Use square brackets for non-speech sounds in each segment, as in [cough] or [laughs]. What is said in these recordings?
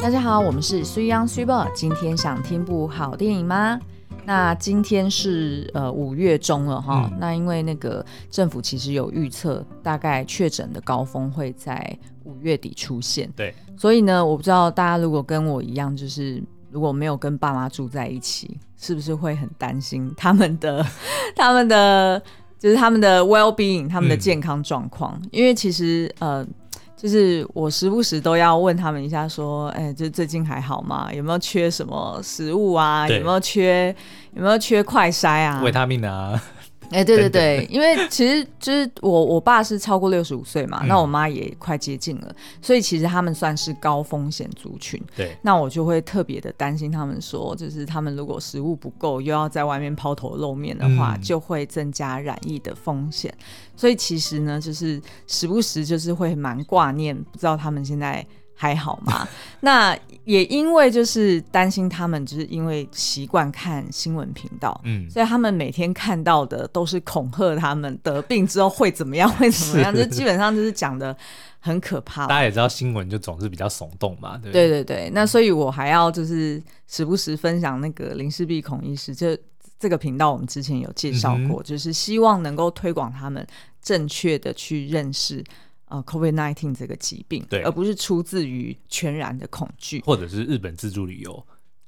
大家好，我们是 Sui On Sui Bo。今天想听部好电影吗？那今天是呃五月中了哈。嗯、那因为那个政府其实有预测，大概确诊的高峰会在五月底出现。对，所以呢，我不知道大家如果跟我一样，就是如果没有跟爸妈住在一起，是不是会很担心他们的 [laughs] 他们的就是他们的 well being，他们的健康状况？嗯、因为其实呃。就是我时不时都要问他们一下，说，哎、欸，就最近还好吗？有没有缺什么食物啊？有没有缺有没有缺快筛啊？维他命啊？哎，欸、对对对，因为其实就是我我爸是超过六十五岁嘛，嗯、那我妈也快接近了，所以其实他们算是高风险族群。对，那我就会特别的担心他们说，就是他们如果食物不够，又要在外面抛头露面的话，嗯、就会增加染疫的风险。所以其实呢，就是时不时就是会蛮挂念，不知道他们现在。还好吗？[laughs] 那也因为就是担心他们，就是因为习惯看新闻频道，嗯，所以他们每天看到的都是恐吓他们得病之后会怎么样，会怎么样，是就基本上就是讲的很可怕。大家也知道新闻就总是比较耸动嘛，对对对对。那所以我还要就是时不时分享那个林氏璧孔医师，就这个频道我们之前有介绍过，嗯、就是希望能够推广他们正确的去认识。呃 COVID nineteen 这个疾病，对，而不是出自于全然的恐惧，或者是日本自助旅游。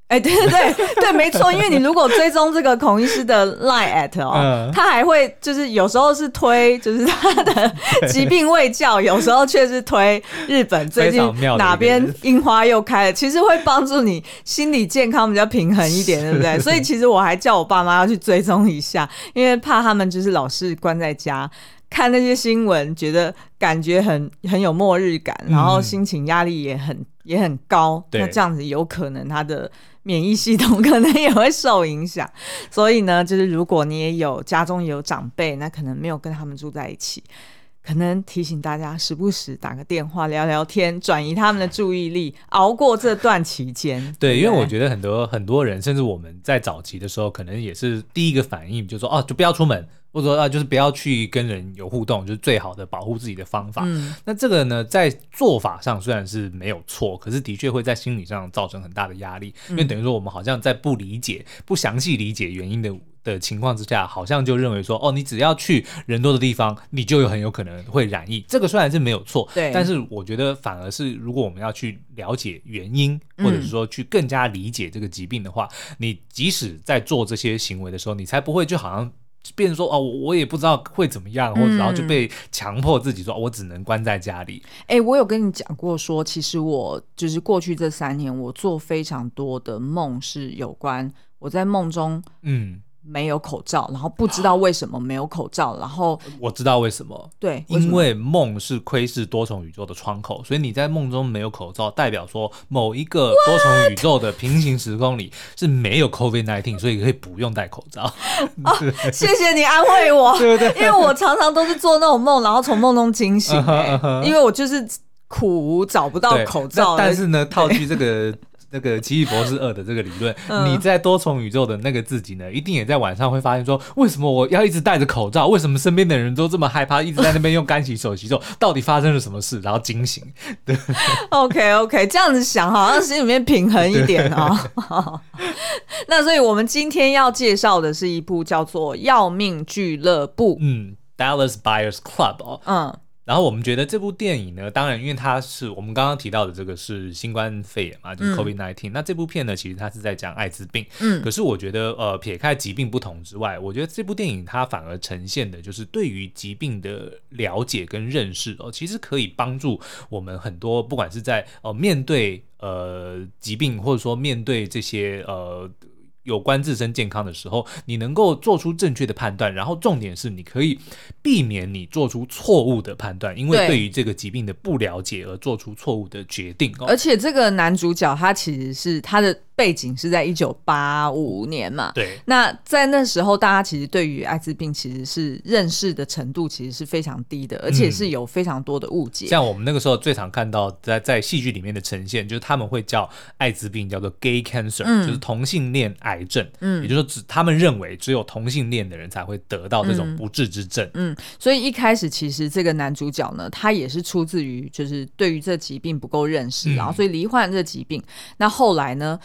哎，对对对对，没错，因为你如果追踪这个孔医师的 Line at 哦，嗯、他还会就是有时候是推就是他的疾病卫教，有时候却是推日本最近哪边樱花又开了，其实会帮助你心理健康比较平衡一点，对不对？所以其实我还叫我爸妈要去追踪一下，因为怕他们就是老是关在家。看那些新闻，觉得感觉很很有末日感，然后心情压力也很也很高。对那这样子有可能他的免疫系统可能也会受影响。所以呢，就是如果你也有家中有长辈，那可能没有跟他们住在一起，可能提醒大家时不时打个电话聊聊天，转移他们的注意力，熬过这段期间。对，对因为我觉得很多很多人，甚至我们在早期的时候，可能也是第一个反应，就是说哦，就不要出门。或者说啊，就是不要去跟人有互动，就是最好的保护自己的方法。嗯，那这个呢，在做法上虽然是没有错，可是的确会在心理上造成很大的压力，因为等于说我们好像在不理解、不详细理解原因的的情况之下，好像就认为说，哦，你只要去人多的地方，你就有很有可能会染疫。这个虽然是没有错，对，但是我觉得反而是如果我们要去了解原因，或者是说去更加理解这个疾病的话，你即使在做这些行为的时候，你才不会就好像。变成说哦，我也不知道会怎么样，或者然后就被强迫自己说，我只能关在家里。哎、欸，我有跟你讲过说，说其实我就是过去这三年，我做非常多的梦，是有关我在梦中，嗯。没有口罩，然后不知道为什么没有口罩，然后我知道为什么，对，因为梦是窥视多重宇宙的窗口，所以你在梦中没有口罩，代表说某一个多重宇宙的平行时空里是没有 COVID nineteen，所以可以不用戴口罩。哦，谢谢你安慰我，[laughs] 对不对？因为我常常都是做那种梦，然后从梦中惊醒，因为我就是苦找不到口罩，但是呢，套句这个。那个《奇异博士二》的这个理论，嗯、你在多重宇宙的那个自己呢，一定也在晚上会发现说，为什么我要一直戴着口罩？为什么身边的人都这么害怕，一直在那边用干洗手洗手？到底发生了什么事？然后惊醒。对，OK OK，这样子想好像心里面平衡一点哦。[laughs] 那所以我们今天要介绍的是一部叫做《要命俱乐部》，嗯，《Dallas Buyers Club》哦，嗯。然后我们觉得这部电影呢，当然因为它是我们刚刚提到的这个是新冠肺炎嘛，就是 COVID nineteen。那这部片呢，其实它是在讲艾滋病。嗯。可是我觉得，呃，撇开疾病不同之外，我觉得这部电影它反而呈现的就是对于疾病的了解跟认识哦，其实可以帮助我们很多，不管是在呃面对呃疾病，或者说面对这些呃。有关自身健康的时候，你能够做出正确的判断，然后重点是你可以避免你做出错误的判断，因为对于这个疾病的不了解而做出错误的决定。而且这个男主角他其实是他的。背景是在一九八五年嘛，对。那在那时候，大家其实对于艾滋病其实是认识的程度其实是非常低的，而且是有非常多的误解。嗯、像我们那个时候最常看到在在戏剧里面的呈现，就是他们会叫艾滋病叫做 gay cancer，、嗯、就是同性恋癌症。嗯，也就是说，只他们认为只有同性恋的人才会得到这种不治之症。嗯，所以一开始其实这个男主角呢，他也是出自于就是对于这疾病不够认识，嗯、然后所以罹患这疾病。那后来呢？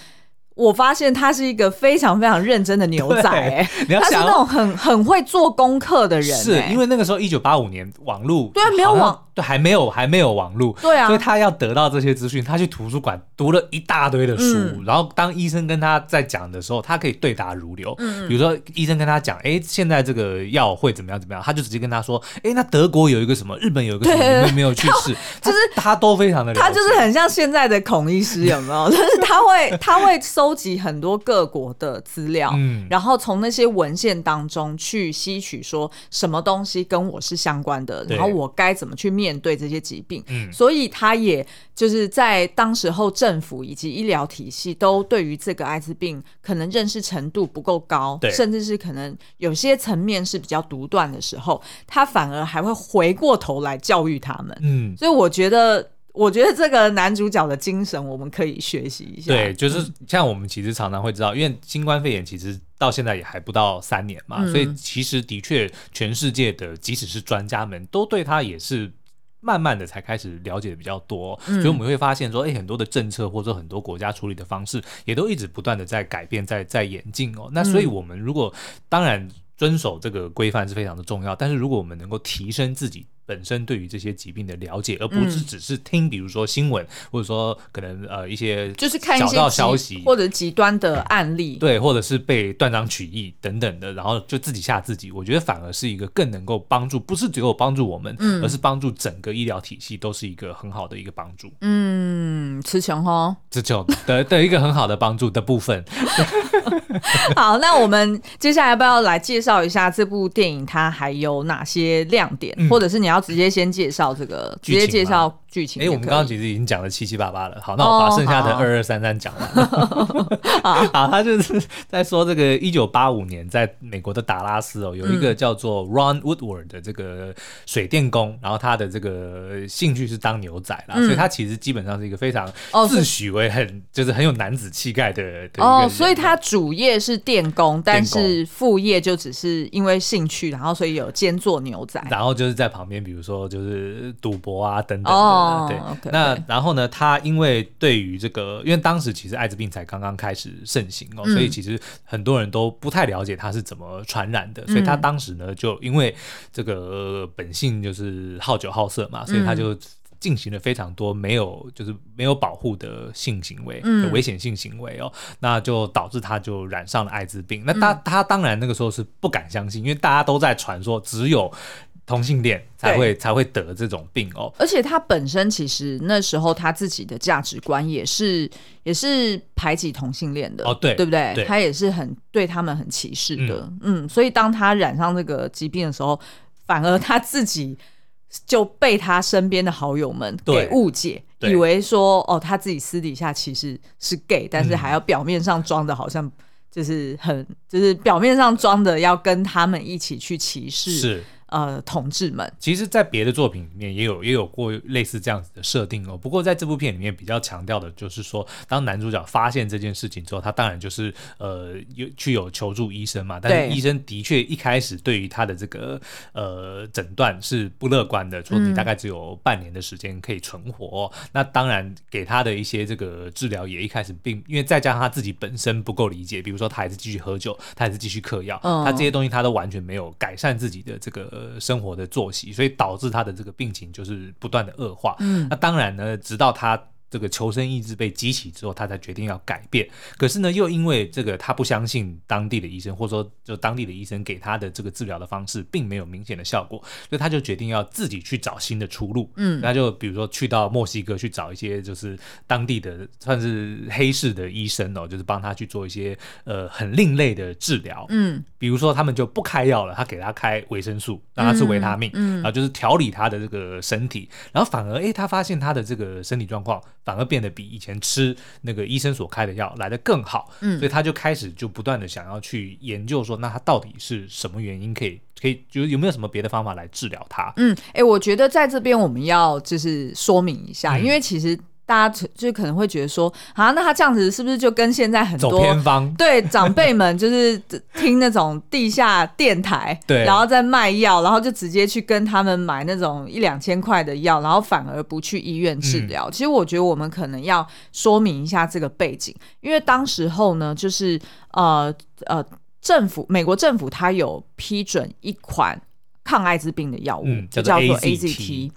我发现他是一个非常非常认真的牛仔，哎，他是那种很很会做功课的人，是因为那个时候一九八五年网络对啊，没有网对还没有还没有网络对啊，所以他要得到这些资讯，他去图书馆读了一大堆的书，嗯、然后当医生跟他在讲的时候，他可以对答如流。嗯，比如说医生跟他讲，哎、欸，现在这个药会怎么样怎么样，他就直接跟他说，哎、欸，那德国有一个什么，日本有一个什么，你们没有去试，就是他都非常的，他就是很像现在的孔医师，有没有？[laughs] 就是他会他会收集很多。各国的资料，嗯，然后从那些文献当中去吸取，说什么东西跟我是相关的，然后我该怎么去面对这些疾病。嗯，所以他也就是在当时候政府以及医疗体系都对于这个艾滋病可能认识程度不够高，对，甚至是可能有些层面是比较独断的时候，他反而还会回过头来教育他们。嗯，所以我觉得。我觉得这个男主角的精神，我们可以学习一下。对，就是像我们其实常常会知道，因为新冠肺炎其实到现在也还不到三年嘛，嗯、所以其实的确，全世界的即使是专家们都对他也是慢慢的才开始了解的比较多，嗯、所以我们会发现说，哎，很多的政策或者很多国家处理的方式，也都一直不断的在改变，在在演进哦。那所以我们如果当然遵守这个规范是非常的重要，但是如果我们能够提升自己。本身对于这些疾病的了解，而不是只是听，比如说新闻，或者说可能呃一些就是看小道消息或者极端的案例，对，或者是被断章取义等等的，然后就自己吓自己。我觉得反而是一个更能够帮助，不是只有帮助我们，嗯，而是帮助整个医疗体系都是一个很好的一个帮助。嗯，词穷哦，词穷的的一个很好的帮助的部分。[laughs] 好，那我们接下来要不要来介绍一下这部电影它还有哪些亮点，嗯、或者是你要直接先介绍这个，直接介绍剧情？哎、欸，我们刚刚其实已经讲了七七八八了。好，那我把剩下的二二三三讲完。[laughs] [laughs] 好，好，他就是在说这个一九八五年在美国的达拉斯哦，有一个叫做 Ron Woodward 的这个水电工，然后他的这个兴趣是当牛仔啦，嗯、所以他其实基本上是一个非常自诩为很、哦、就是很有男子气概的哦，所以他主。业是电工，但是副业就只是因为兴趣，然后所以有兼做牛仔，然后就是在旁边，比如说就是赌博啊等等的。哦、对，okay, 那然后呢，他因为对于这个，因为当时其实艾滋病才刚刚开始盛行哦，嗯、所以其实很多人都不太了解他是怎么传染的，所以他当时呢，就因为这个本性就是好酒好色嘛，所以他就。进行了非常多没有就是没有保护的性行为，的危险性行为哦，嗯、那就导致他就染上了艾滋病。那他、嗯、他当然那个时候是不敢相信，因为大家都在传说只有同性恋才会才会得这种病哦。而且他本身其实那时候他自己的价值观也是也是排挤同性恋的哦，对对不对？对他也是很对他们很歧视的，嗯，嗯，所以当他染上这个疾病的时候，反而他自己。就被他身边的好友们给误解，以为说哦，他自己私底下其实是 gay，但是还要表面上装的好像就是很，就是表面上装的要跟他们一起去歧视。是。呃，同志们，其实，在别的作品里面也有也有过类似这样子的设定哦。不过，在这部片里面比较强调的就是说，当男主角发现这件事情之后，他当然就是呃有去有求助医生嘛。但是医生的确一开始对于他的这个呃诊断是不乐观的，说你大概只有半年的时间可以存活哦。嗯、那当然给他的一些这个治疗也一开始并因为再加上他自己本身不够理解，比如说他还是继续喝酒，他还是继续嗑药，嗯、他这些东西他都完全没有改善自己的这个。呃，生活的作息，所以导致他的这个病情就是不断的恶化。嗯，那当然呢，直到他。这个求生意志被激起之后，他才决定要改变。可是呢，又因为这个他不相信当地的医生，或者说就当地的医生给他的这个治疗的方式并没有明显的效果，所以他就决定要自己去找新的出路。嗯，那就比如说去到墨西哥去找一些就是当地的算是黑市的医生哦，就是帮他去做一些呃很另类的治疗。嗯，比比如说他们就不开药了，他给他开维生素，让他吃维他命，嗯，嗯，然后就是调理他的这个身体，然后反而哎，他发现他的这个身体状况反而变得比以前吃那个医生所开的药来得更好，嗯，所以他就开始就不断的想要去研究说，那他到底是什么原因可以可以，就是有没有什么别的方法来治疗他？嗯，哎，我觉得在这边我们要就是说明一下，嗯、因为其实。大家就可能会觉得说啊，那他这样子是不是就跟现在很多走偏方？[laughs] 对长辈们就是听那种地下电台，[laughs] 对，然后再卖药，然后就直接去跟他们买那种一两千块的药，然后反而不去医院治疗。嗯、其实我觉得我们可能要说明一下这个背景，因为当时候呢，就是呃呃，政府美国政府它有批准一款抗艾滋病的药物，嗯、就叫做 AZT。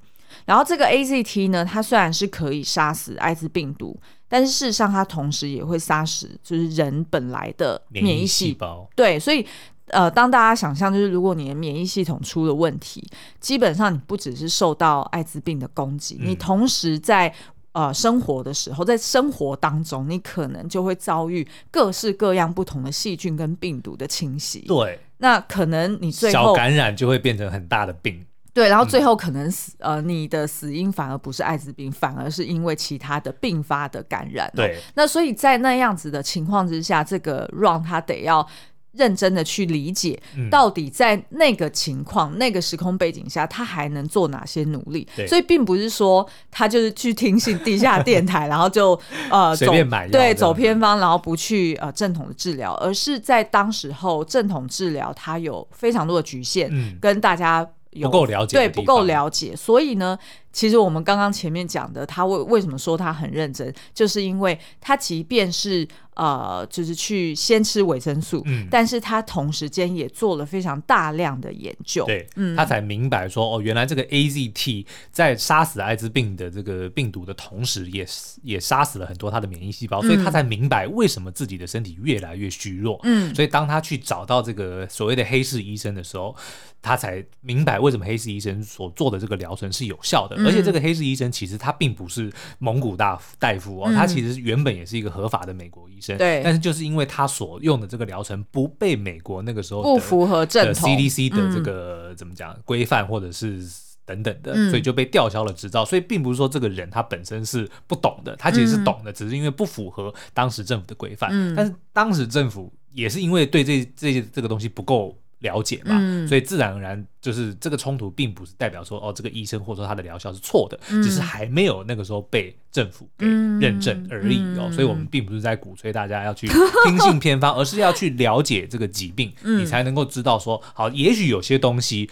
然后这个 AZT 呢，它虽然是可以杀死艾滋病毒，但是事实上它同时也会杀死就是人本来的免疫细胞。对，所以呃，当大家想象就是如果你的免疫系统出了问题，基本上你不只是受到艾滋病的攻击，嗯、你同时在呃生活的时候，在生活当中，你可能就会遭遇各式各样不同的细菌跟病毒的侵袭。对，那可能你最后小感染就会变成很大的病。对，然后最后可能死，嗯、呃，你的死因反而不是艾滋病，反而是因为其他的并发的感染。对，那所以在那样子的情况之下，这个 Ron 他得要认真的去理解，到底在那个情况、嗯、那个时空背景下，他还能做哪些努力。所以并不是说他就是去听信地下电台，[laughs] 然后就呃随便买，对，走偏方，然后不去呃正统的治疗，而是在当时候正统治疗它有非常多的局限，嗯、跟大家。不够了解，对，不够了解，所以呢，其实我们刚刚前面讲的，他为为什么说他很认真，就是因为他即便是。呃，就是去先吃维生素，嗯，但是他同时间也做了非常大量的研究，对，嗯，他才明白说，哦，原来这个 AZT 在杀死艾滋病的这个病毒的同时也，也也杀死了很多他的免疫细胞，所以他才明白为什么自己的身体越来越虚弱，嗯，所以当他去找到这个所谓的黑市医生的时候，他才明白为什么黑市医生所做的这个疗程是有效的，嗯，而且这个黑市医生其实他并不是蒙古大大夫哦，嗯，他其实原本也是一个合法的美国医生。对，但是就是因为他所用的这个疗程不被美国那个时候不符合正统 CDC 的这个、嗯、怎么讲规范或者是等等的，嗯、所以就被吊销了执照。所以并不是说这个人他本身是不懂的，他其实是懂的，嗯、只是因为不符合当时政府的规范。嗯、但是当时政府也是因为对这这些这个东西不够。了解嘛，嗯、所以自然而然就是这个冲突，并不是代表说哦，这个医生或者说他的疗效是错的，嗯、只是还没有那个时候被政府给认证而已哦。所以我们并不是在鼓吹大家要去听信偏方，而是要去了解这个疾病，[laughs] 嗯、你才能够知道说，好，也许有些东西。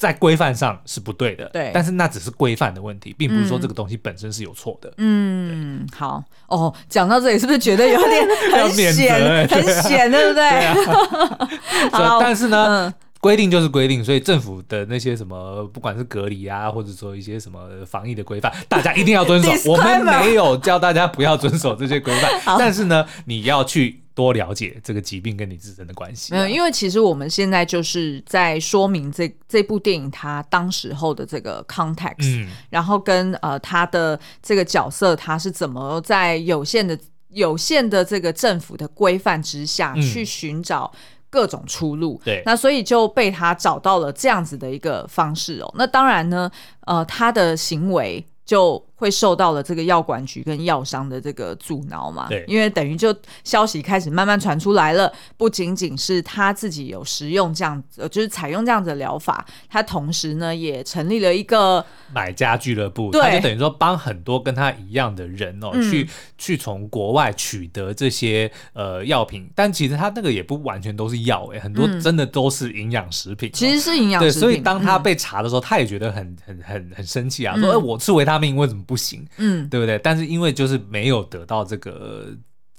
在规范上是不对的，对，但是那只是规范的问题，并不是说这个东西本身是有错的。嗯，对好哦，讲到这里是不是觉得有点 [laughs] 很险，欸、很险，对不对？[laughs] 但是呢。嗯规定就是规定，所以政府的那些什么，不管是隔离啊，或者说一些什么防疫的规范，大家一定要遵守。[laughs] 我们没有叫大家不要遵守这些规范，但是呢，你要去多了解这个疾病跟你自身的关系。没有，因为其实我们现在就是在说明这这部电影它当时候的这个 context，嗯，然后跟呃他的这个角色他是怎么在有限的有限的这个政府的规范之下去寻找。各种出路，对，那所以就被他找到了这样子的一个方式哦。那当然呢，呃，他的行为就。会受到了这个药管局跟药商的这个阻挠嘛？对，因为等于就消息开始慢慢传出来了，不仅仅是他自己有食用这样，呃，就是采用这样子的疗法，他同时呢也成立了一个买家俱乐部，对，他就等于说帮很多跟他一样的人哦，嗯、去去从国外取得这些呃药品，但其实他那个也不完全都是药诶，很多真的都是营养食品，哦，其实是营养食品。对，所以当他被查的时候，嗯、他也觉得很很很很生气啊，说，哎，我吃维他命为什么？不行，嗯，对不对？但是因为就是没有得到这个。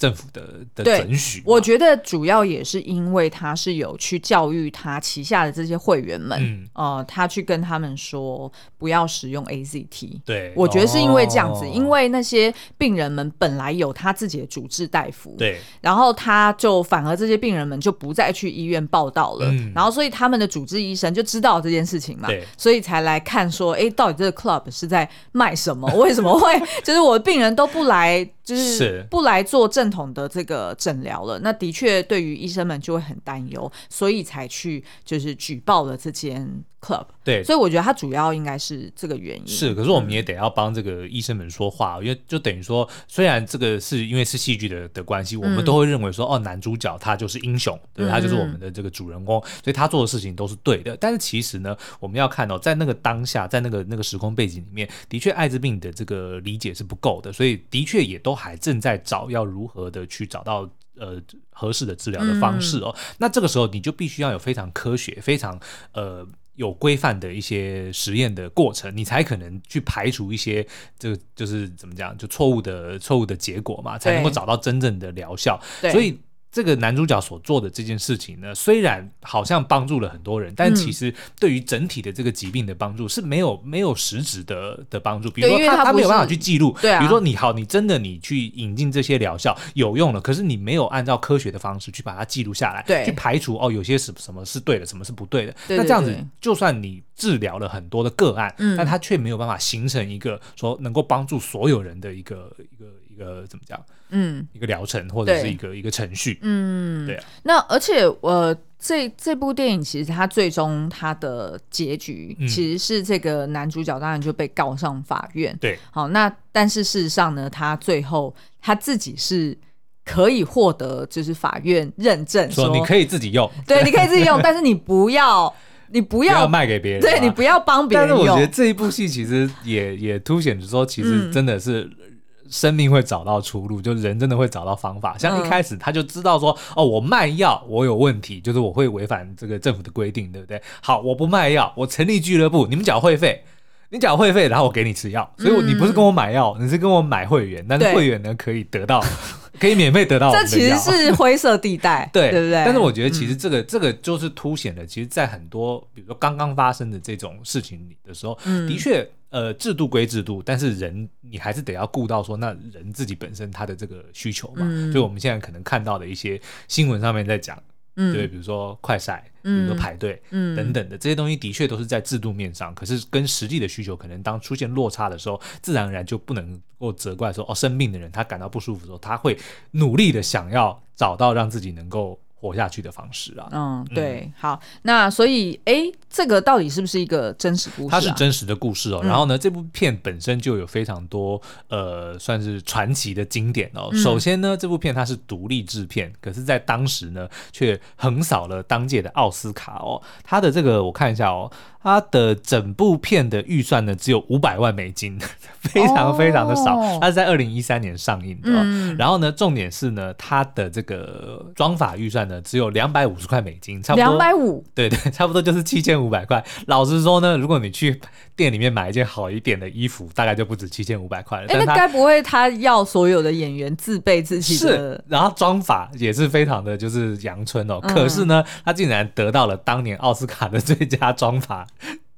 政府的的准许，我觉得主要也是因为他是有去教育他旗下的这些会员们，嗯、呃，他去跟他们说不要使用 AZT。对，我觉得是因为这样子，哦、因为那些病人们本来有他自己的主治大夫，对，然后他就反而这些病人们就不再去医院报道了，嗯、然后所以他们的主治医生就知道这件事情嘛，对，所以才来看说，哎，到底这个 club 是在卖什么？为什么会？[laughs] 就是我的病人都不来，就是。不来做正。统的这个诊疗了，那的确对于医生们就会很担忧，所以才去就是举报了这间 club。对，所以我觉得他主要应该是这个原因。是，可是我们也得要帮这个医生们说话，嗯、因为就等于说，虽然这个是因为是戏剧的的关系，我们都会认为说，嗯、哦，男主角他就是英雄，对，他就是我们的这个主人公，所以他做的事情都是对的。但是其实呢，我们要看到、哦，在那个当下，在那个那个时空背景里面，的确艾滋病的这个理解是不够的，所以的确也都还正在找要如何的去找到呃合适的治疗的方式哦。嗯、那这个时候你就必须要有非常科学、非常呃有规范的一些实验的过程，你才可能去排除一些这个就是怎么讲，就错误的错误的结果嘛，才能够找到真正的疗效。所以。这个男主角所做的这件事情呢，虽然好像帮助了很多人，但其实对于整体的这个疾病的帮助是没有没有实质的的帮助。比如说他他没有办法去记录，对啊，比如说你好，你真的你去引进这些疗效有用了，可是你没有按照科学的方式去把它记录下来，对，去排除哦有些什什么是对的，什么是不对的。对对对，那这样子，就算你治疗了很多的个案，嗯，但他却没有办法形成一个说能够帮助所有人的一个一个一个怎么讲？嗯，一个疗程或者是一个一个程序，嗯，对啊。那而且呃，这这部电影其实它最终它的结局其实是这个男主角当然就被告上法院，对。好，那但是事实上呢，他最后他自己是可以获得就是法院认证说，说你可以自己用，对，你可以自己用，[laughs] 但是你不要你不要，不要卖给别人，对，你不要帮别人用。但是我觉得这一部戏其实也也凸显着说，其实真的是。生命会找到出路，就人真的会找到方法。像一开始他就知道说，哦，我卖药我有问题，就是我会违反这个政府的规定，对不对？好，我不卖药，我成立俱乐部，你们缴会费，你缴会费，然后我给你吃药。所以你不是跟我买药，你是跟我买会员，但是会员呢可以得到，可以免费得到。这其实是灰色地带，对 [laughs] 对不对？但是我觉得其实这个这个就是凸显了，其实，在很多比如说刚刚发生的这种事情里的时候，的确。呃，制度归制度，但是人你还是得要顾到说，那人自己本身他的这个需求嘛。嗯、所以我们现在可能看到的一些新闻上面在讲，嗯、对，比如说快筛，比如说排队，嗯、等等的这些东西，的确都是在制度面上。可是跟实际的需求，可能当出现落差的时候，自然而然就不能够责怪说，哦，生病的人他感到不舒服的时候，他会努力的想要找到让自己能够。活下去的方式啊，嗯，对，嗯、好，那所以，哎，这个到底是不是一个真实故事、啊？它是真实的故事哦。嗯、然后呢，这部片本身就有非常多呃，算是传奇的经典哦。嗯、首先呢，这部片它是独立制片，可是，在当时呢，却横扫了当届的奥斯卡哦。它的这个我看一下哦。它的整部片的预算呢，只有五百万美金，[laughs] 非常非常的少。哦、它是在二零一三年上映的，嗯、然后呢，重点是呢，它的这个装法预算呢，只有两百五十块美金，差不多两百五，对对，[laughs] 差不多就是七千五百块。老实说呢，如果你去店里面买一件好一点的衣服，大概就不止七千五百块了。哎，那该不会他要所有的演员自备自己的？是，然后妆法也是非常的就是阳春哦。嗯、可是呢，他竟然得到了当年奥斯卡的最佳妆法。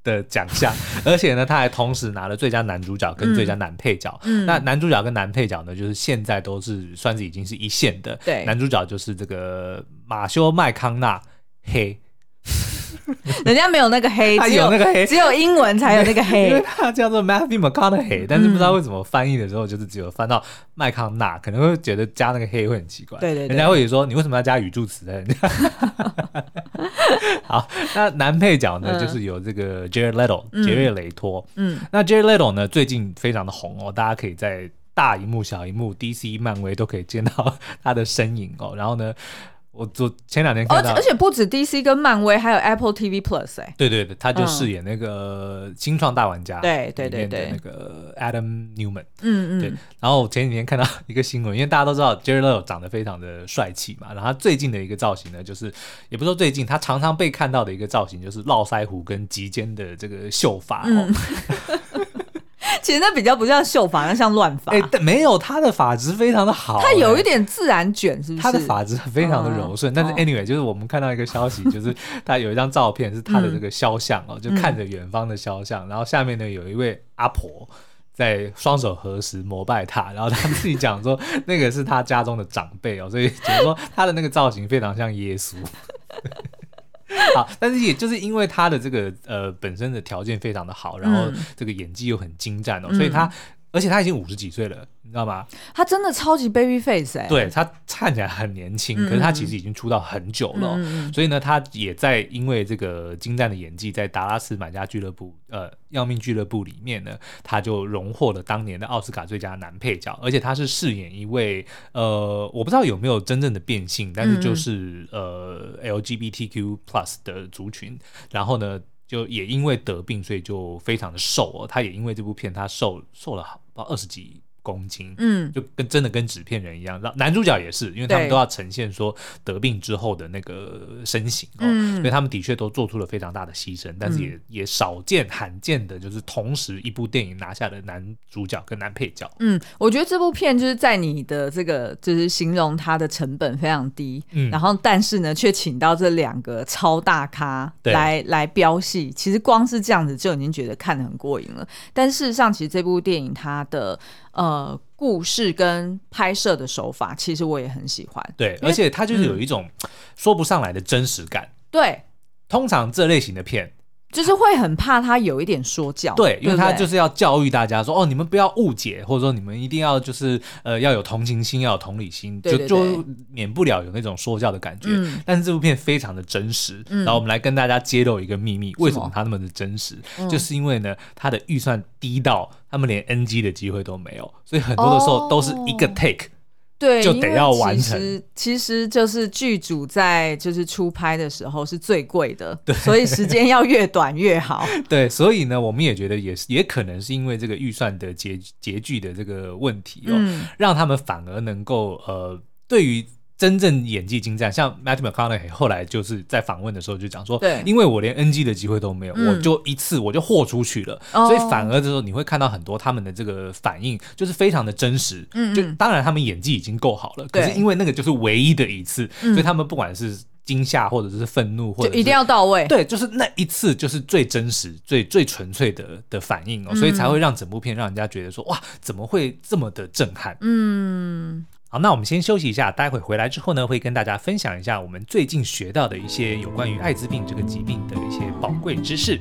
的奖项，[laughs] 而且呢，他还同时拿了最佳男主角跟最佳男配角。嗯，那男主角跟男配角呢，就是现在都是算是已经是一线的。对，男主角就是这个马修麦康纳黑。[laughs] 人家没有那个黑，[laughs] 他有那个黑，只有英文才有那个黑，[laughs] 因为他叫做 Matthew McConaughey，但是不知道为什么翻译的时候就是只有翻到麦康纳，可能会觉得加那个黑会很奇怪。对对，人家会说你为什么要加语助词呢？人家好，那男配角呢，就是有这个 Jared Leto，杰瑞雷托。嗯，那 Jared Leto 呢，最近非常的红哦，大家可以在大荧幕、小荧幕、DC、漫威都可以见到他的身影哦。然后呢，我昨前两天看到，而且不止 DC 跟漫威，还有 Apple TV Plus 哎、欸，对对对，他就饰演那个新创大玩家，对对对对，那个 Adam Newman，嗯嗯，对。然后我前几天看到一个新闻，因为大家都知道 Jared Leto 长得非常的帅气嘛，然后他最近的一个造型呢，就是也不说最近，他常常被看到的一个造型就是络腮胡跟及肩的这个秀发哦。嗯 [laughs] [laughs] 其实那比较不像秀发，那像乱发。哎，没有，他的发质非常的好，他有一点自然卷，是不是？他的发质非常的柔顺。但是 anyway，就是我们看到一个消息，[laughs] 就是他有一张照片是他的这个肖像哦，就看着远方的肖像，然后下面呢有一位阿婆在双手合十膜拜他，然后他自己讲说那个是他家中的长辈哦，所以就是说他的那个造型非常像耶稣。[laughs] [laughs] 好，但是也就是因为他的这个呃本身的条件非常的好，然后这个演技又很精湛哦，嗯、所以他而且他已经五十几岁了，你知道吗？他真的超级 baby face 哎、欸，对，他看起来很年轻，可是他其实已经出道很久了，嗯、所以呢，他也在因为这个精湛的演技，在达拉斯买家俱乐部呃要命俱乐部里面呢，他就荣获了当年的奥斯卡最佳男配角，而且他是饰演一位呃我不知道有没有真正的变性，但是就是、嗯、呃 LGBTQ plus 的族群，然后呢。就也因为得病，所以就非常的瘦哦。他也因为这部片，他瘦瘦了好报二十几。公斤，嗯，就跟真的跟纸片人一样。男主角也是，因为他们都要呈现说得病之后的那个身形哦，嗯，所以他们的确都做出了非常大的牺牲，但是也、嗯、也少见罕见的，就是同时一部电影拿下的男主角跟男配角。嗯，我觉得这部片就是在你的这个就是形容它的成本非常低，嗯，然后但是呢却请到这两个超大咖来来飙戏，其实光是这样子就已经觉得看得很过瘾了。但事实上，其实这部电影它的。呃，故事跟拍摄的手法，其实我也很喜欢。对，而且它就是有一种说不上来的真实感。嗯、对，通常这类型的片。就是会很怕他有一点说教，对，因为他就是要教育大家说，哦，你们不要误解，或者说你们一定要就是呃要有同情心，要有同理心，就就免不了有那种说教的感觉。嗯、但是这部片非常的真实，嗯、然后我们来跟大家揭露一个秘密，为什么它那么的真实？就是因为呢，它的预算低到他们连 NG 的机会都没有，所以很多的时候都是一个 take。哦对，就得要完成。其实，其实就是剧组在就是出拍的时候是最贵的，[laughs] 对，所以时间要越短越好。[laughs] 对，所以呢，我们也觉得也是，也可能是因为这个预算的拮拮据的这个问题哦，嗯、让他们反而能够呃，对于。真正演技精湛，像 Matthew McConaughey 后来就是在访问的时候就讲说，对，因为我连 NG 的机会都没有，嗯、我就一次我就豁出去了，哦、所以反而就是你会看到很多他们的这个反应就是非常的真实，嗯，嗯，就当然他们演技已经够好了，对。可是因为那个就是唯一的一次，嗯、所以他们不管是惊吓或者是愤怒或者是一定要到位，对，就是那一次就是最真实、最最纯粹的的反应哦，所以才会让整部片让人家觉得说哇，怎么会这么的震撼？嗯。好，那我们先休息一下，待会回来之后呢，会跟大家分享一下我们最近学到的一些有关于艾滋病这个疾病的一些宝贵知识。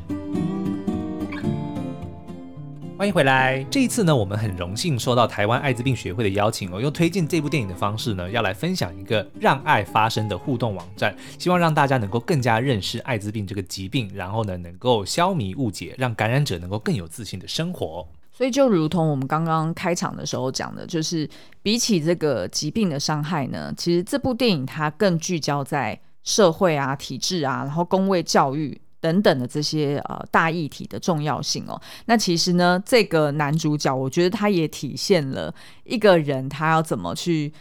欢迎回来，这一次呢，我们很荣幸受到台湾艾滋病学会的邀请哦，用推荐这部电影的方式呢，要来分享一个让爱发生的互动网站，希望让大家能够更加认识艾滋病这个疾病，然后呢，能够消弭误解，让感染者能够更有自信的生活。所以就如同我们刚刚开场的时候讲的，就是比起这个疾病的伤害呢，其实这部电影它更聚焦在社会啊、体制啊，然后工位教育等等的这些呃大议题的重要性哦。那其实呢，这个男主角我觉得他也体现了一个人他要怎么去。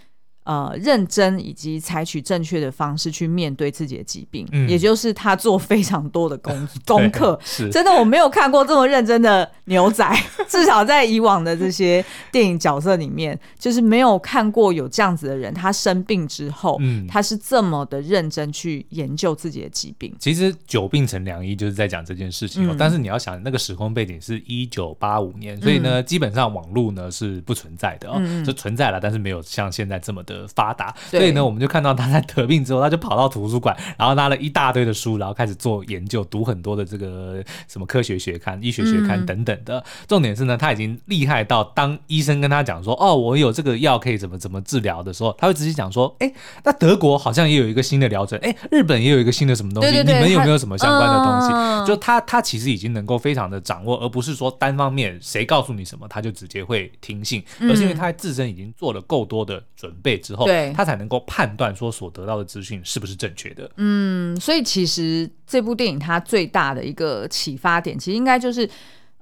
呃，认真以及采取正确的方式去面对自己的疾病，嗯、也就是他做非常多的功 [laughs] 功课。是真的，我没有看过这么认真的牛仔，[laughs] 至少在以往的这些电影角色里面，就是没有看过有这样子的人。他生病之后，嗯、他是这么的认真去研究自己的疾病。其实久病成良医就是在讲这件事情哦。嗯、但是你要想，那个时空背景是一九八五年，所以呢，嗯、基本上网络呢是不存在的哦，嗯、就存在了，但是没有像现在这么的。的发达，所以呢，我们就看到他在得病之后，他就跑到图书馆，然后拿了一大堆的书，然后开始做研究，读很多的这个什么科学学刊、医学学刊等等的。嗯、重点是呢，他已经厉害到当医生跟他讲说：“哦，我有这个药可以怎么怎么治疗的时候，他会直接讲说：‘哎，那德国好像也有一个新的疗程，哎，日本也有一个新的什么东西，你们有没有什么相关的东西？’嗯、就他他其实已经能够非常的掌握，而不是说单方面谁告诉你什么他就直接会听信，而是因为他自身已经做了够多的准备。之后，对他才能够判断说所得到的资讯是不是正确的。嗯，所以其实这部电影它最大的一个启发点，其实应该就是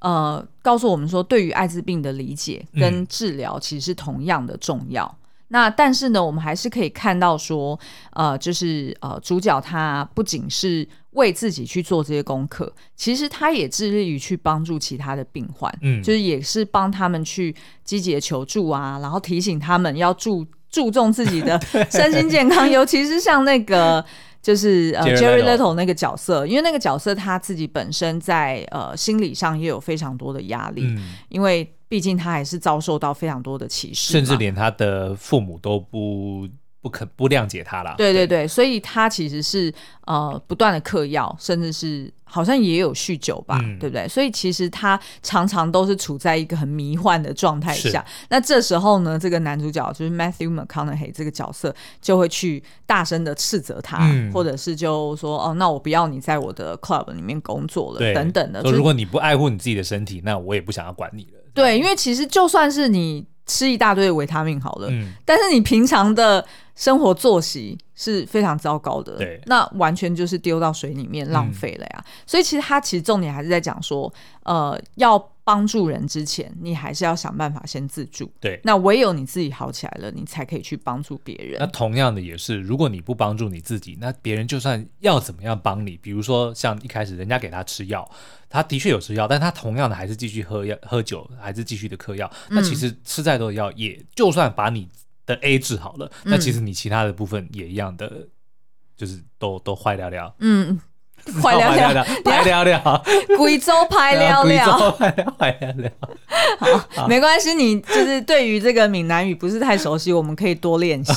呃，告诉我们说，对于艾滋病的理解跟治疗其实是同样的重要。嗯、那但是呢，我们还是可以看到说，呃，就是呃，主角他不仅是。为自己去做这些功课，其实他也致力于去帮助其他的病患，嗯，就是也是帮他们去积极的求助啊，然后提醒他们要注注重自己的 [laughs] 身心健康，尤其是像那个就是呃 Jerry Little 那个角色，因为那个角色他自己本身在呃心理上也有非常多的压力，嗯，因为毕竟他还是遭受到非常多的歧视，甚至连他的父母都不。不肯不谅解他了，对对对，对所以他其实是呃不断的嗑药，甚至是好像也有酗酒吧，嗯、对不对？所以其实他常常都是处在一个很迷幻的状态下。那这时候呢，这个男主角就是 Matthew McConaughey 这个角色就会去大声的斥责他，嗯、或者是就说哦，那我不要你在我的 club 里面工作了，等等的。说如果你不爱护你自己的身体，那我也不想要管你了。对，因为其实就算是你。吃一大堆的维他命好了，嗯，但是你平常的生活作息是非常糟糕的，对，那完全就是丢到水里面浪费了呀。嗯，所以其实他其实重点还是在讲说，呃，要帮助人之前，你还是要想办法先自助，对。那唯有你自己好起来了，你才可以去帮助别人。那同样的也是，如果你不帮助你自己，那别人就算要怎么样帮你，比如说像一开始人家给他吃药。他的确有吃药，但他同样的还是继续喝药、喝酒，还是继续的嗑药。那其实吃再多的药，也就算把你的 A 治好了，那、嗯、其实你其他的部分也一样的，就是都都坏掉掉。嗯。[laughs] 坏聊聊，坏聊聊，[laughs] [laughs] 贵州坏了了，贵州坏了坏了。好，没关系，你就是对于这个闽南语不是太熟悉，我们可以多练习。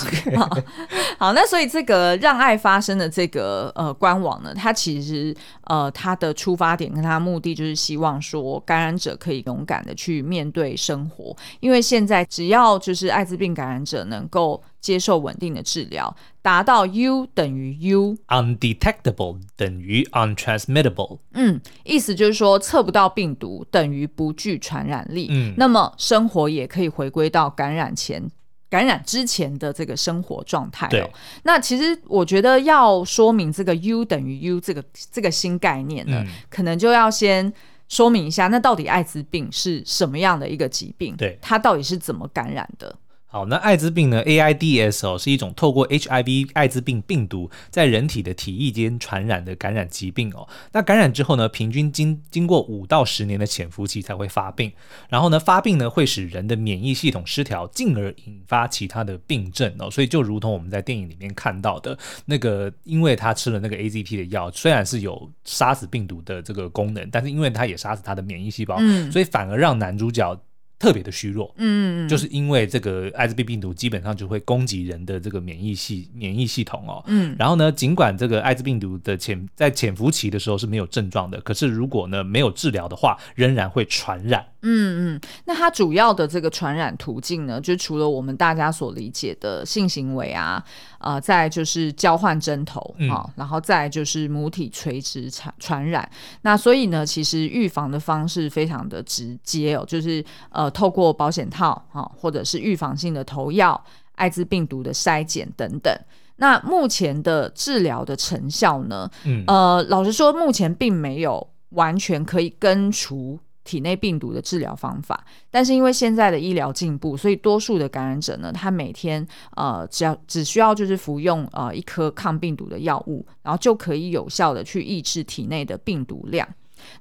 好，那所以这个让爱发生的这个呃官网呢，它其实呃它的出发点跟它的目的就是希望说感染者可以勇敢的去面对生活，因为现在只要就是艾滋病感染者能够。接受稳定的治疗，达到 U 等于 U，undetectable 等于 untransmittable。嗯，意思就是说测不到病毒等于不具传染力。嗯，那么生活也可以回归到感染前、感染之前的这个生活状态。对，那其实我觉得要说明这个 U 等于 U 这个这个新概念呢，嗯、可能就要先说明一下，那到底艾滋病是什么样的一个疾病？对，它到底是怎么感染的？好，那艾滋病呢？AIDS 哦，是一种透过 HIV 艾滋病病毒在人体的体液间传染的感染疾病哦。那感染之后呢，平均经经过五到十年的潜伏期才会发病。然后呢，发病呢会使人的免疫系统失调，进而引发其他的病症哦。所以就如同我们在电影里面看到的那个，因为他吃了那个 AZP 的药，虽然是有杀死病毒的这个功能，但是因为他也杀死他的免疫细胞，嗯，所以反而让男主角。特别的虚弱，嗯，就是因为这个艾滋病病毒基本上就会攻击人的这个免疫系免疫系统哦，嗯，然后呢，尽管这个艾滋病毒的潜在潜伏期的时候是没有症状的，可是如果呢没有治疗的话，仍然会传染。嗯嗯，那它主要的这个传染途径呢，就除了我们大家所理解的性行为啊，呃，再就是交换针头啊、嗯哦，然后再就是母体垂直传传染。那所以呢，其实预防的方式非常的直接哦，就是呃。透过保险套啊，或者是预防性的投药、艾滋病毒的筛检等等。那目前的治疗的成效呢？嗯，呃，老实说，目前并没有完全可以根除体内病毒的治疗方法。但是因为现在的医疗进步，所以多数的感染者呢，他每天呃只要只需要就是服用呃一颗抗病毒的药物，然后就可以有效的去抑制体内的病毒量。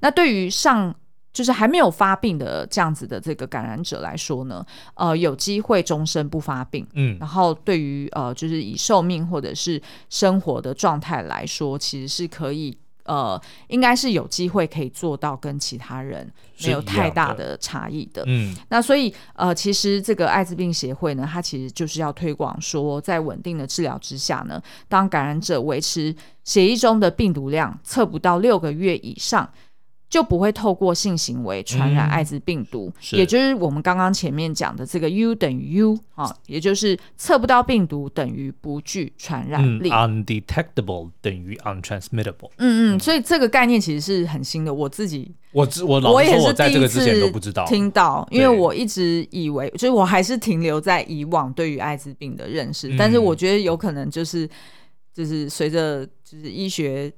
那对于上就是还没有发病的这样子的这个感染者来说呢，呃，有机会终身不发病。嗯，然后对于呃，就是以寿命或者是生活的状态来说，其实是可以呃，应该是有机会可以做到跟其他人没有太大的差异的。嗯，那所以呃，其实这个艾滋病协会呢，它其实就是要推广说，在稳定的治疗之下呢，当感染者维持血液中的病毒量测不到六个月以上。就不会透过性行为传染艾滋病毒，嗯、也就是我们刚刚前面讲的这个 U 等于 U 啊，也就是测不到病毒等于不具传染力。嗯、undetectable 等于 untransmittable。嗯嗯，所以这个概念其实是很新的，我自己我我我在这个之前都不知道，听到，因为我一直以为，就是我还是停留在以往对于艾滋病的认识，嗯、但是我觉得有可能就是就是随着就是医学。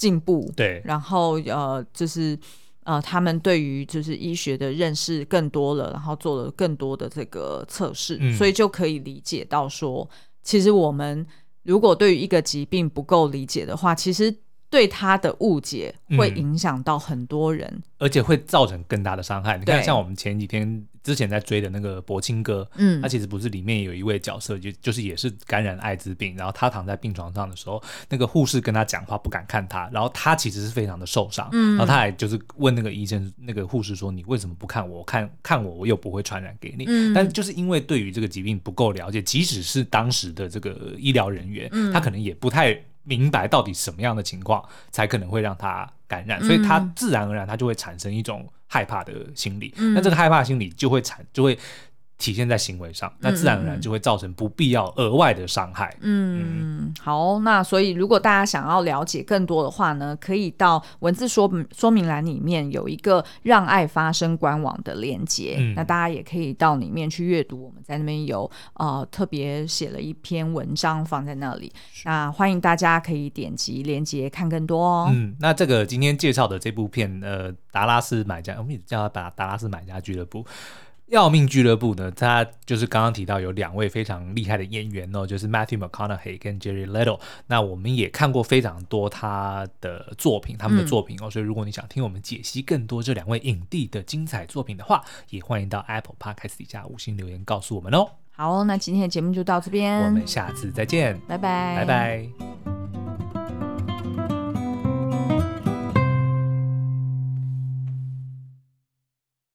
进步对，然后呃，就是呃，他们对于就是医学的认识更多了，然后做了更多的这个测试，嗯、所以就可以理解到说，其实我们如果对于一个疾病不够理解的话，其实对他的误解会影响到很多人，嗯、而且会造成更大的伤害。你看，像我们前几天。之前在追的那个《柏青哥》，嗯，他其实不是里面有一位角色，就就是也是感染艾滋病，然后他躺在病床上的时候，那个护士跟他讲话不敢看他，然后他其实是非常的受伤，嗯，然后他还就是问那个医生，那个护士说：“你为什么不看我？看看我，我又不会传染给你。”嗯，但就是因为对于这个疾病不够了解，即使是当时的这个医疗人员，嗯，他可能也不太明白到底什么样的情况才可能会让他感染，所以他自然而然他就会产生一种害怕的心理。那这个害怕心理就会产就会。体现在行为上，那自然而然就会造成不必要额外的伤害。嗯，嗯好，那所以如果大家想要了解更多的话呢，可以到文字说说明栏里面有一个“让爱发生”官网的链接，嗯、那大家也可以到里面去阅读。我们在那边有呃特别写了一篇文章放在那里，那欢迎大家可以点击链接看更多哦。嗯，那这个今天介绍的这部片，呃，达拉斯买家，我们也叫它达达拉斯买家俱乐部。要命俱乐部呢，他就是刚刚提到有两位非常厉害的演员哦，就是 Matthew McConaughey 跟 Jerry Leto。那我们也看过非常多他的作品，他们的作品哦。嗯、所以如果你想听我们解析更多这两位影帝的精彩作品的话，也欢迎到 Apple Podcast 底下五星留言告诉我们哦。好，那今天的节目就到这边，我们下次再见，拜拜，拜拜。